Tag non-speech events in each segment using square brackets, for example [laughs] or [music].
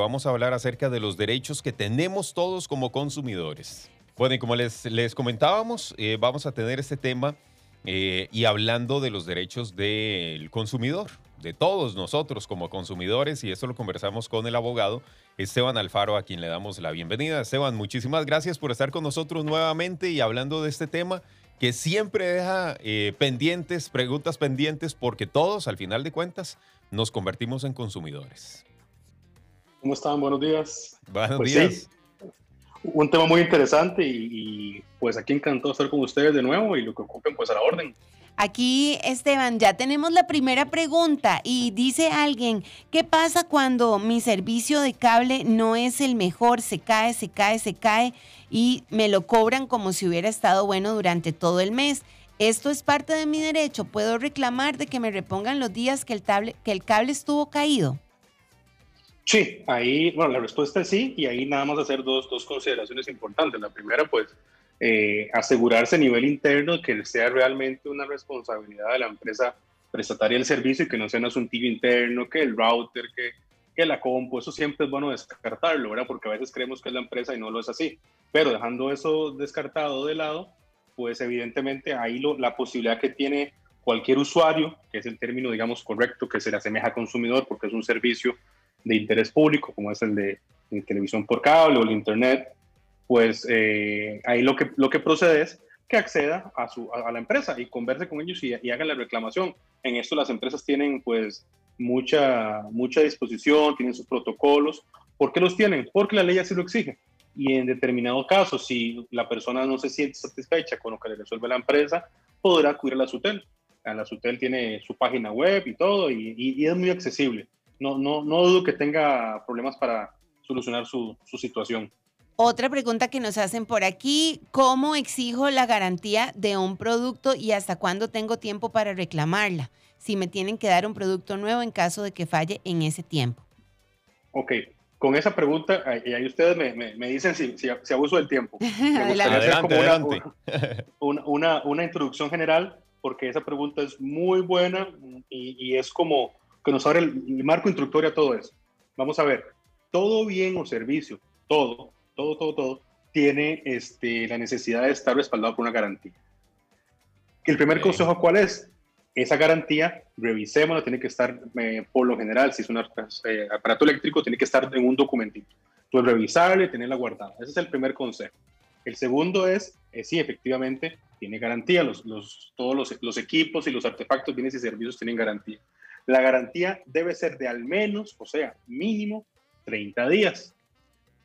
Vamos a hablar acerca de los derechos que tenemos todos como consumidores. Bueno, y como les, les comentábamos, eh, vamos a tener este tema eh, y hablando de los derechos del consumidor, de todos nosotros como consumidores, y esto lo conversamos con el abogado Esteban Alfaro, a quien le damos la bienvenida. Esteban, muchísimas gracias por estar con nosotros nuevamente y hablando de este tema que siempre deja eh, pendientes, preguntas pendientes, porque todos, al final de cuentas, nos convertimos en consumidores. ¿Cómo están? Buenos días. Buenos pues días. un tema muy interesante y, pues aquí encantado estar con ustedes de nuevo y lo que ocupen pues a la orden. Aquí, Esteban, ya tenemos la primera pregunta y dice alguien, ¿qué pasa cuando mi servicio de cable no es el mejor? Se cae, se cae, se cae y me lo cobran como si hubiera estado bueno durante todo el mes. Esto es parte de mi derecho. ¿Puedo reclamar de que me repongan los días que el, que el cable estuvo caído? Sí, ahí, bueno, la respuesta es sí, y ahí nada más hacer dos, dos consideraciones importantes. La primera, pues, eh, asegurarse a nivel interno que sea realmente una responsabilidad de la empresa prestataria del servicio y que no sea un asuntillo interno, que el router, que, que la compu, eso siempre es bueno descartarlo, ¿verdad? Porque a veces creemos que es la empresa y no lo es así. Pero dejando eso descartado de lado, pues evidentemente ahí lo, la posibilidad que tiene cualquier usuario, que es el término, digamos, correcto, que se le asemeja a consumidor porque es un servicio de interés público, como es el de, televisión por cable o el Internet, pues eh, ahí lo que, lo que procede es que acceda a, su, a, la empresa y converse con ellos y, y, haga la reclamación. En esto las empresas tienen pues mucha, mucha disposición, tienen sus protocolos. ¿Por qué los tienen? Porque la ley así lo exige. Y en determinado caso, si la persona no se siente satisfecha con lo que le resuelve la empresa, podrá acudir a la SUTEL. La SUTEL tiene su página web y todo, y, y es muy accesible no, no, no dudo que tenga problemas para solucionar su, su situación. Otra pregunta que nos hacen por aquí, ¿cómo exijo la garantía de un producto y hasta cuándo tengo tiempo para reclamarla? Si me tienen que dar un producto nuevo en caso de que falle en ese tiempo. Ok, con esa pregunta, y ahí ustedes me, me, dicen si, si, si, abuso del tiempo. [laughs] Me gustaría hacer como una, una, una, introducción general, porque esa pregunta es muy buena y, y es como que nos abre el, marco instructorio a todo eso. Vamos a ver, todo bien o servicio, todo, todo, todo, todo, tiene este, la necesidad de estar respaldado por una garantía. El primer consejo, ¿cuál es? Esa garantía, revisémosla, tiene que estar, eh, por lo general, si es un eh, aparato eléctrico, tiene que estar en un documentito. Entonces, revisarle, tenerla guardada. Ese es el primer consejo. El segundo es, eh, sí, efectivamente, tiene garantía. Los, los, todos los, los, equipos y los artefactos, bienes y servicios tienen garantía. La garantía debe ser de al menos, o sea, mínimo 30 días.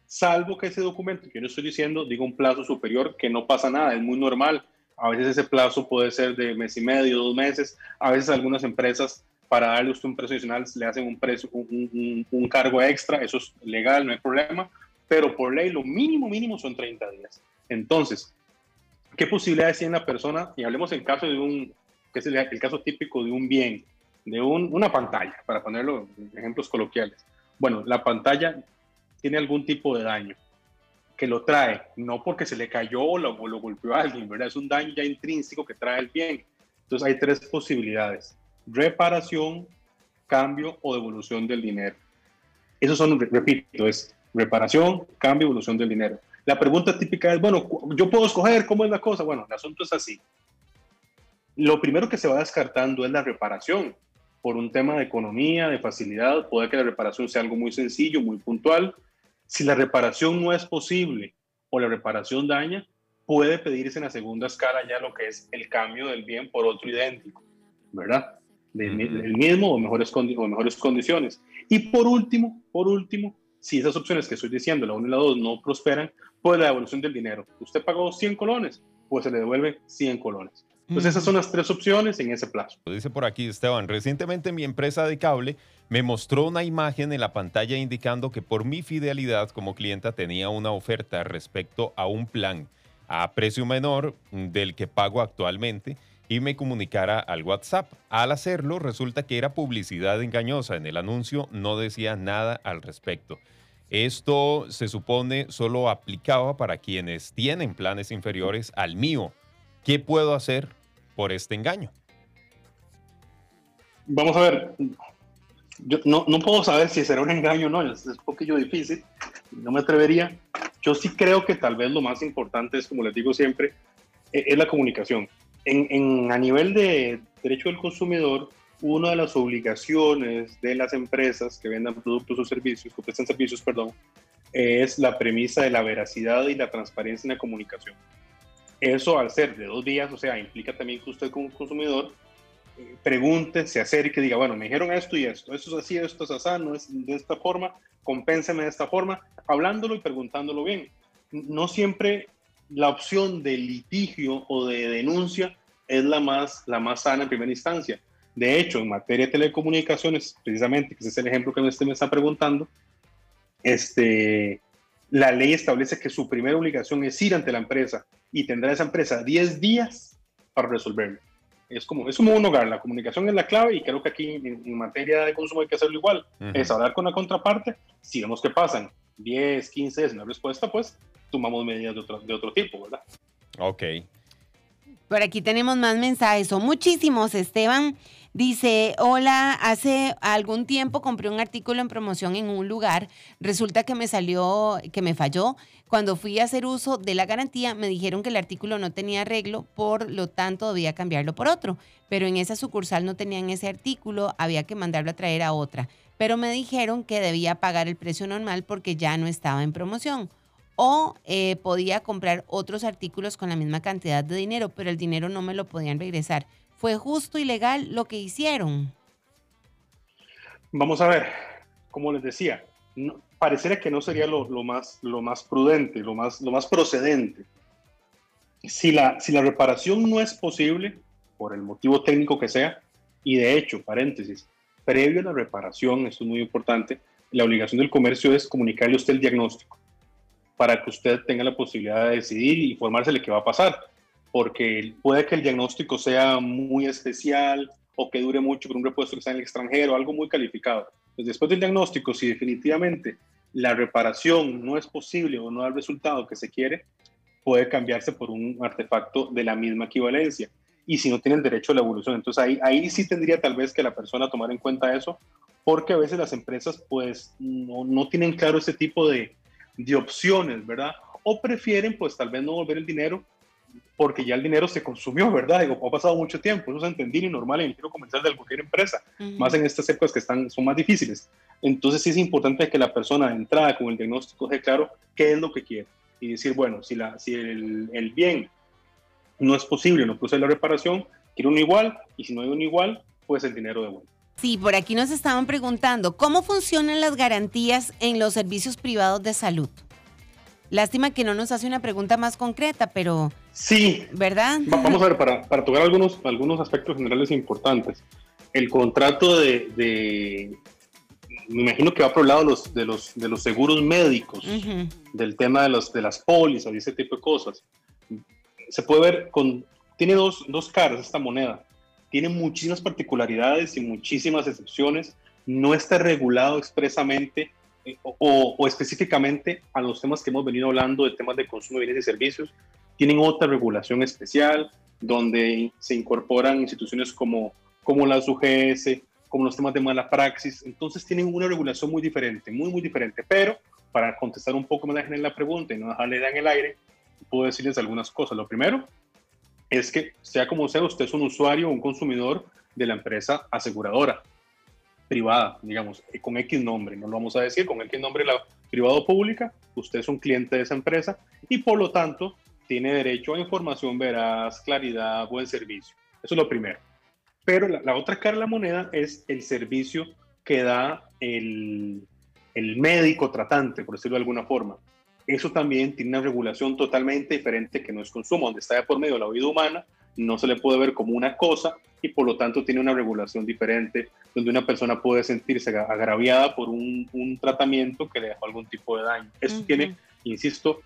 Salvo que ese documento yo estoy diciendo diga un plazo superior, que no pasa nada, es muy normal. A veces ese plazo puede ser de mes y medio, dos meses. A veces algunas empresas, para darle usted un precio adicional, le hacen un, precio, un, cargo extra. Eso es legal, no hay problema. Pero por ley, lo mínimo, mínimo son 30 días. Entonces, ¿qué posibilidades tiene la persona? Y hablemos en caso de un, que es el caso típico de un bien de una pantalla, para ponerlo en ejemplos coloquiales. Bueno, la pantalla tiene algún tipo de daño que lo trae, no porque se le cayó o lo, golpeó a alguien, ¿verdad? Es un daño ya intrínseco que trae el bien. Entonces hay tres posibilidades, reparación, cambio o devolución del dinero. Esos son, repito, es reparación, cambio, devolución del dinero. La pregunta típica es, bueno, yo puedo escoger cómo es la cosa. Bueno, el asunto es así. Lo primero que se va descartando es la reparación por un tema de economía, de facilidad, puede que la reparación sea algo muy sencillo, muy puntual. Si la reparación no es posible o la reparación daña, puede pedirse en la segunda escala ya lo que es el cambio del bien por otro idéntico, ¿verdad? Del, mismo o mejores, o mejores condiciones. Y por último, por último, si esas opciones que estoy diciendo, la 1 y la 2, no prosperan, pues la devolución del dinero. Usted pagó 100 colones, pues se le devuelve 100 colones. Entonces esas son las tres opciones en ese plazo. Dice por aquí Esteban, recientemente mi empresa de cable me mostró una imagen en la pantalla indicando que por mi fidelidad como clienta tenía una oferta respecto a un plan a precio menor del que pago actualmente y me comunicara al WhatsApp. Al hacerlo, resulta que era publicidad engañosa. En el anuncio no decía nada al respecto. Esto se supone solo aplicaba para quienes tienen planes inferiores al mío. ¿Qué puedo hacer por este engaño? Vamos a ver, yo no, no, puedo saber si será un engaño o no, es, un poquillo difícil, no me atrevería. Yo sí creo que tal vez lo más importante es, como les digo siempre, e, es, la comunicación. En, en, a nivel de derecho del consumidor, una de las obligaciones de las empresas que vendan productos o servicios, que prestan servicios, perdón, es la premisa de la veracidad y la transparencia en la comunicación. Eso al ser de dos días, o sea, implica también que usted como consumidor pregunte, se acerque diga, bueno, me dijeron esto y esto, esto es así, esto es así, no es de esta forma, compénseme de esta forma, hablándolo y preguntándolo bien. No siempre la opción de litigio o de denuncia es la más, la más sana en primera instancia. De hecho, en materia de telecomunicaciones, precisamente, que ese es el ejemplo que usted me está preguntando, este, la ley establece que su primera obligación es ir ante la empresa y tendrá esa empresa 10 días para resolverlo es como, es como un hogar, la comunicación es la clave y creo que aquí en, materia de consumo hay que hacerlo igual, es hablar con la contraparte, si vemos que pasan 10, 15 días una respuesta, pues tomamos medidas de otro, de otro tipo, ¿verdad? Ok. Por aquí tenemos más mensajes, son muchísimos, Esteban. Dice, hola, hace algún tiempo compré un artículo en promoción en un lugar, resulta que me salió, que me falló. Cuando fui a hacer uso de la garantía, me dijeron que el artículo no tenía arreglo, por lo tanto debía cambiarlo por otro. Pero en esa sucursal no tenían ese artículo, había que mandarlo a traer a otra. Pero me dijeron que debía pagar el precio normal porque ya no estaba en promoción. O eh, podía comprar otros artículos con la misma cantidad de dinero, pero el dinero no me lo podían regresar. ¿Fue justo y legal lo que hicieron? Vamos a ver, como les decía, pareciera que no sería lo, más, lo más prudente, lo más, lo más procedente. Si la, si la reparación no es posible, por el motivo técnico que sea, y de hecho, paréntesis, previo a la reparación, esto es muy importante, la obligación del comercio es comunicarle a usted el diagnóstico para que usted tenga la posibilidad de decidir y informársele qué va a pasar porque puede que el diagnóstico sea muy especial o que dure mucho por un repuesto que está en el extranjero, algo muy calificado. Pues después del diagnóstico, si definitivamente la reparación no es posible o no da el resultado que se quiere, puede cambiarse por un artefacto de la misma equivalencia. Y si no tienen derecho a la evolución, entonces ahí, ahí sí tendría tal vez que la persona tomar en cuenta eso, porque a veces las empresas pues no, no tienen claro ese tipo de, de opciones, ¿verdad? O prefieren pues tal vez no volver el dinero porque ya el dinero se consumió, ¿verdad? Digo, ha pasado mucho tiempo, eso es entendible y normal en el giro comercial de cualquier empresa, más en estas épocas que están, son más difíciles. Entonces sí es importante que la persona de entrada con el diagnóstico deje claro qué es lo que quiere y decir, bueno, si, la, si el, el bien no es posible, no procede la reparación, quiero uno igual y si no hay uno igual, pues el dinero de vuelta. Sí, por aquí nos estaban preguntando, ¿cómo funcionan las garantías en los servicios privados de salud? Lástima que no nos hace una pregunta más concreta, pero... Sí. ¿Verdad? Vamos a ver, para, para tocar algunos, algunos aspectos generales importantes. El contrato de, me imagino que va por el lado de los, de los, de los seguros médicos, del tema de, los, de las pólizas y ese tipo de cosas. Se puede ver con, tiene dos, dos caras esta moneda. Tiene muchísimas particularidades y muchísimas excepciones. No está regulado expresamente o, específicamente a los temas que hemos venido hablando de temas de consumo de bienes y servicios, tienen otra regulación especial donde se incorporan instituciones como, como la UGS, como los temas de mala praxis, entonces tienen una regulación muy diferente, muy, muy diferente, pero para contestar un poco más en la pregunta y no dejarle en el aire, puedo decirles algunas cosas. Lo primero es que, sea como sea, usted es un usuario o un consumidor de la empresa aseguradora privada, digamos, eh, con X nombre, no lo vamos a decir, con X nombre la privada o pública, usted es un cliente de esa empresa y por lo tanto tiene derecho a información veraz, claridad, buen servicio. Eso es lo primero. Pero la, otra cara de la moneda es el servicio que da el, el médico tratante, por decirlo de alguna forma. Eso también tiene una regulación totalmente diferente que no es consumo, donde está por medio de la vida humana, no se le puede ver como una cosa y por lo tanto tiene una regulación diferente donde una persona puede sentirse agraviada por un, tratamiento que le dejó algún tipo de daño. Eso tiene, insisto,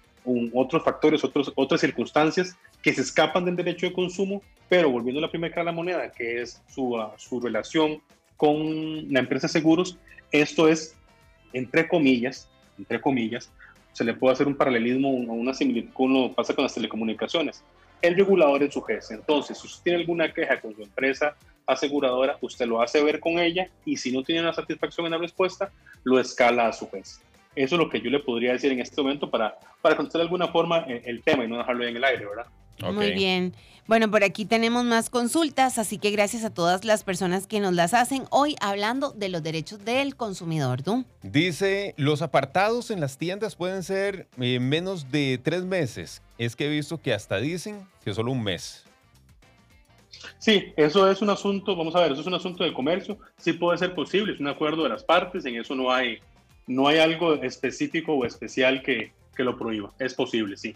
otros factores, otros, otras circunstancias que se escapan del derecho de consumo, pero volviendo a la primera cara de la moneda, que es su, ah, su relación con la empresa de seguros, esto es, entre comillas, entre comillas, se le puede hacer un paralelismo o una similitud con pasa con las telecomunicaciones el regulador es su jefe. Entonces, si usted tiene alguna queja con su empresa aseguradora, usted lo hace ver con ella y si no tiene una satisfacción en la respuesta, lo escala a su vez. Eso es lo que yo le podría decir en este momento para, para contestar de alguna forma el, el tema y no dejarlo en el aire, ¿verdad? Muy bien. Bueno, por aquí tenemos más consultas, así que gracias a todas las personas que nos las hacen hoy hablando de los derechos del consumidor. ¿tú? Dice, los apartados en las tiendas pueden ser eh, menos de tres meses. Es que he visto que hasta dicen que solo un mes. Sí, eso es un asunto, vamos a ver, eso es un asunto del comercio. Sí puede ser posible, es un acuerdo de las partes, en eso no hay, no hay algo específico o especial que, que lo prohíba. Es posible, sí.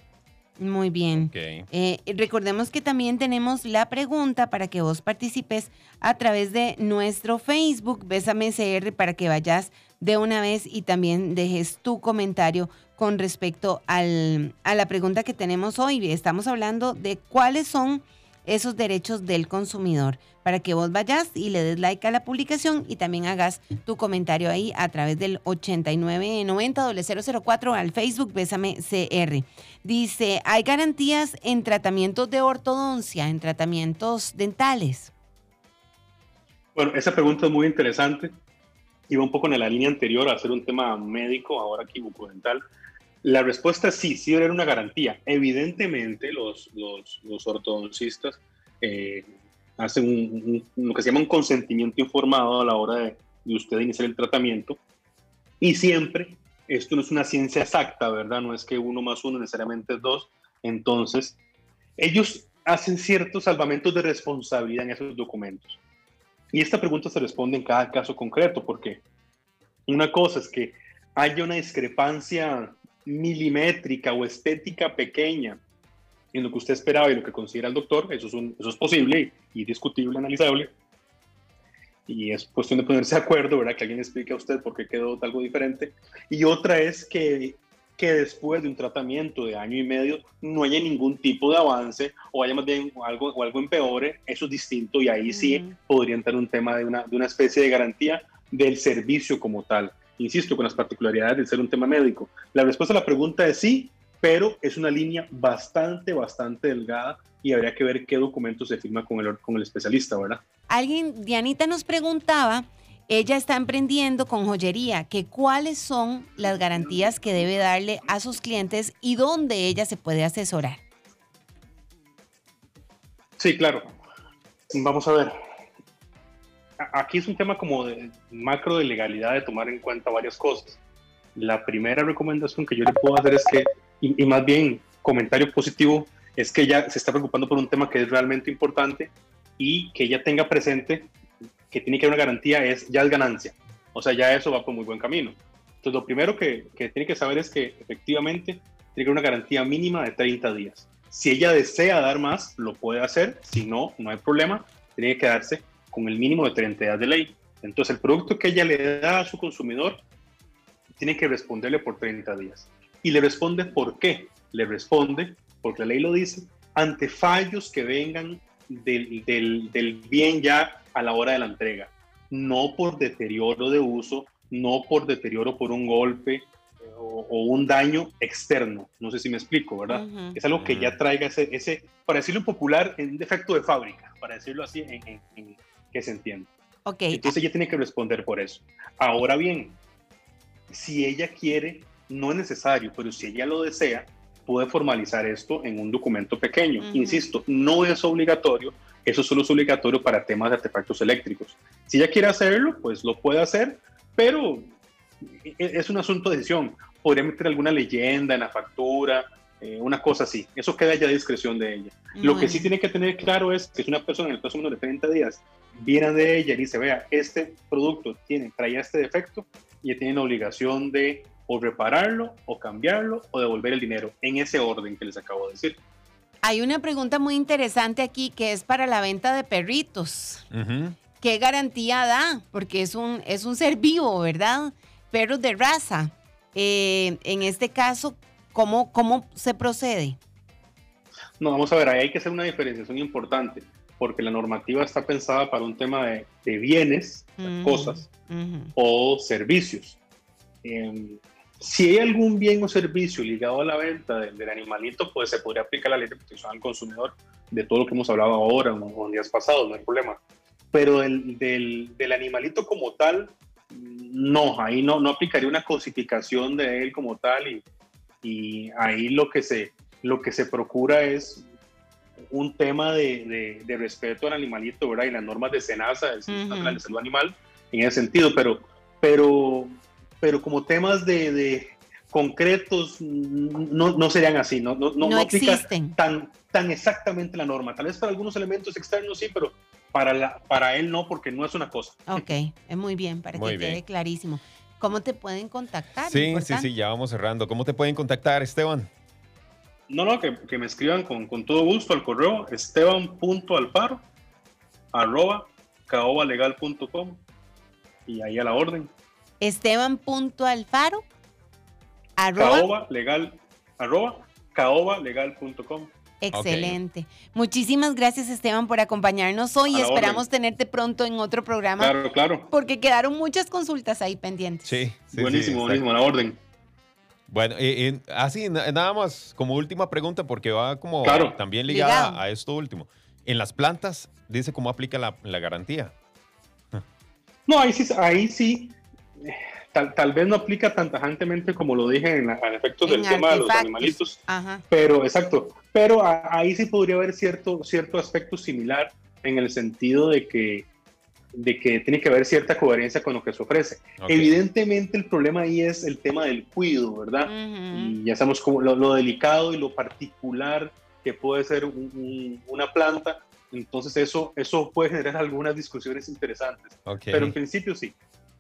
Muy bien. Eh, recordemos que también tenemos la pregunta para que vos participes a través de nuestro Facebook, Bésame CR, para que vayas de una vez y también dejes tu comentario con respecto al, a la pregunta que tenemos hoy. Estamos hablando de cuáles son esos derechos del consumidor para que vos vayas y le des like a la publicación y también hagas tu comentario ahí a través del 8990-004 al Facebook Bésame CR. Dice, ¿hay garantías en tratamientos de ortodoncia, en tratamientos dentales? Bueno, esa pregunta es muy interesante. Iba un poco en la línea anterior a hacer un tema médico, ahora aquí bucodental. La respuesta es sí, sí haber una garantía. Evidentemente, los, los, los ortodoncistas eh, hacen lo que se llama un consentimiento informado a la hora de, de, usted iniciar el tratamiento. Y siempre, esto no es una ciencia exacta, ¿verdad? No es que uno más uno necesariamente es dos. Entonces, ellos hacen ciertos salvamentos de responsabilidad en esos documentos. Y esta pregunta se responde en cada caso concreto, porque una cosa es que haya una discrepancia milimétrica o estética pequeña en lo que usted esperaba y lo que considera el doctor, eso es, eso es posible y, discutible, analizable. Y es cuestión de ponerse de acuerdo, ¿verdad? Que alguien explique a usted por qué quedó algo diferente. Y otra es que, que después de un tratamiento de año y medio no haya ningún tipo de avance o haya más bien algo, o algo empeore, eso es distinto y ahí sí podría entrar un tema de una, de una especie de garantía del servicio como tal insisto, con las particularidades de ser un tema médico? La respuesta a la pregunta es sí, pero es una línea bastante, bastante delgada y habría que ver qué documento se firma con el, con el especialista, ¿verdad? Alguien, Dianita nos preguntaba, ella está emprendiendo con joyería, que cuáles son las garantías que debe darle a sus clientes y dónde ella se puede asesorar. Sí, claro. Vamos a ver aquí es un tema como de macro de legalidad de tomar en cuenta varias cosas. La primera recomendación que yo le puedo hacer es que, y, más bien comentario positivo, es que ella se está preocupando por un tema que es realmente importante y que ella tenga presente que tiene que haber una garantía es ya es ganancia. O sea, ya eso va por muy buen camino. Entonces, lo primero que, que tiene que saber es que efectivamente tiene que haber una garantía mínima de 30 días. Si ella desea dar más, lo puede hacer. Si no, no hay problema. Tiene que quedarse con el mínimo de 30 días de ley. Entonces, el producto que ella le da a su consumidor tiene que responderle por 30 días. Y le responde por qué. Le responde, porque la ley lo dice, ante fallos que vengan del, del, del bien ya a la hora de la entrega. No por deterioro de uso, no por deterioro por un golpe, o, o, un daño externo. No sé si me explico, ¿verdad? Uh -huh. Es algo que ya traiga ese, ese, para decirlo en popular, un defecto de fábrica, para decirlo así en, en, en, que se entienda. Okay. Entonces ella tiene que responder por eso. Ahora bien, si ella quiere, no es necesario, pero si ella lo desea, puede formalizar esto en un documento pequeño. Uh -huh. Insisto, no es obligatorio, eso solo es obligatorio para temas de artefactos eléctricos. Si ella quiere hacerlo, pues lo puede hacer, pero es un asunto de decisión. Podría meter alguna leyenda en la factura, eh, una cosa así. Eso queda ya a discreción de ella. Muy Lo que sí tiene que tener claro es que es una persona en el plazo menos de 30 días viene de ella y dice, vea, este producto tiene, traía este defecto y ella tiene la obligación de o repararlo o cambiarlo o devolver el dinero en ese orden que les acabo de decir. Hay una pregunta muy interesante aquí que es para la venta de perritos. Uh -huh. ¿Qué garantía da? Porque es un, es un ser vivo, ¿verdad? Perros de raza. Eh, en este caso, ¿cómo, ¿cómo se procede? No, vamos a ver, ahí hay que hacer una diferenciación importante, porque la normativa está pensada para un tema de, de bienes, uh -huh. cosas uh -huh. o servicios. Eh, si hay algún bien o servicio ligado a la venta del, del, animalito, pues se podría aplicar la ley de protección al consumidor de todo lo que hemos hablado ahora o en días pasados, no hay problema. pero del, del, del animalito como tal, no, ahí no, no aplicaría una cosificación de él como tal y, y ahí lo que, se, lo que se procura es un tema de, de, de respeto al animalito, ¿verdad? Y las normas de cenaza, del sistema Ujú. de salud animal, en ese sentido, pero, pero, pero como temas de, de concretos no, no serían así, no, no, no, No aplica tan, tan exactamente la norma. Tal vez para algunos elementos externos sí, pero para, la, para él no, porque no es una cosa. Ok, es muy bien, para Muy que bien. quede clarísimo. ¿Cómo te pueden contactar? Sí, sí, sí, ya vamos cerrando. ¿Cómo te pueden contactar, Esteban? No, no, que, que me escriban con, con todo gusto al correo esteban.alfaro arroba caobalegal.com y ahí a la orden. Esteban.alfaro arroba Caoba legal, arroba caobalegal.com. Excelente. Muchísimas gracias, Esteban, por acompañarnos hoy. La Esperamos orden. tenerte pronto en otro programa Claro, claro. porque quedaron muchas consultas ahí pendientes. Sí, sí, sí, buenísimo, está- buenísimo, a la orden. Bueno, eh, eh, así, na- nada más como última pregunta, porque va como Claro. también ligada Ligado. a esto último. En las plantas, dice cómo aplica la, la garantía. [laughs] No, ahí sí, ahí sí. Tal, tal vez no aplica tan tajantemente como lo dije en la, a efectos del tema de los animalitos, Ajá. pero exacto, pero a- ahí sí podría haber cierto, cierto aspecto similar en el sentido de que, de que tiene que haber cierta coherencia con lo que se ofrece. Evidentemente el problema ahí es el tema del cuido, ¿verdad? Y ya sabemos cómo, lo, lo delicado y lo particular que puede ser un- un- una planta, entonces eso, eso puede generar algunas discusiones interesantes, pero en principio sí.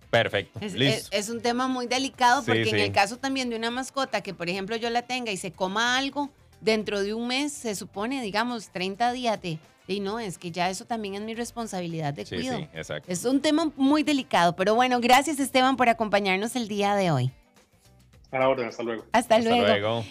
Perfecto. Es, Listo. es- es un tema muy delicado Sí, porque en el caso también de una mascota que, por ejemplo, yo la tenga y se coma algo, dentro de un mes se supone, digamos, 30 días de... Y no, es que ya eso también es mi responsabilidad de sí, cuido. sí, exacto. Es un tema muy delicado, pero bueno, gracias Esteban por acompañarnos el día de hoy. A la orden, hasta luego. Hasta, Hasta luego. luego.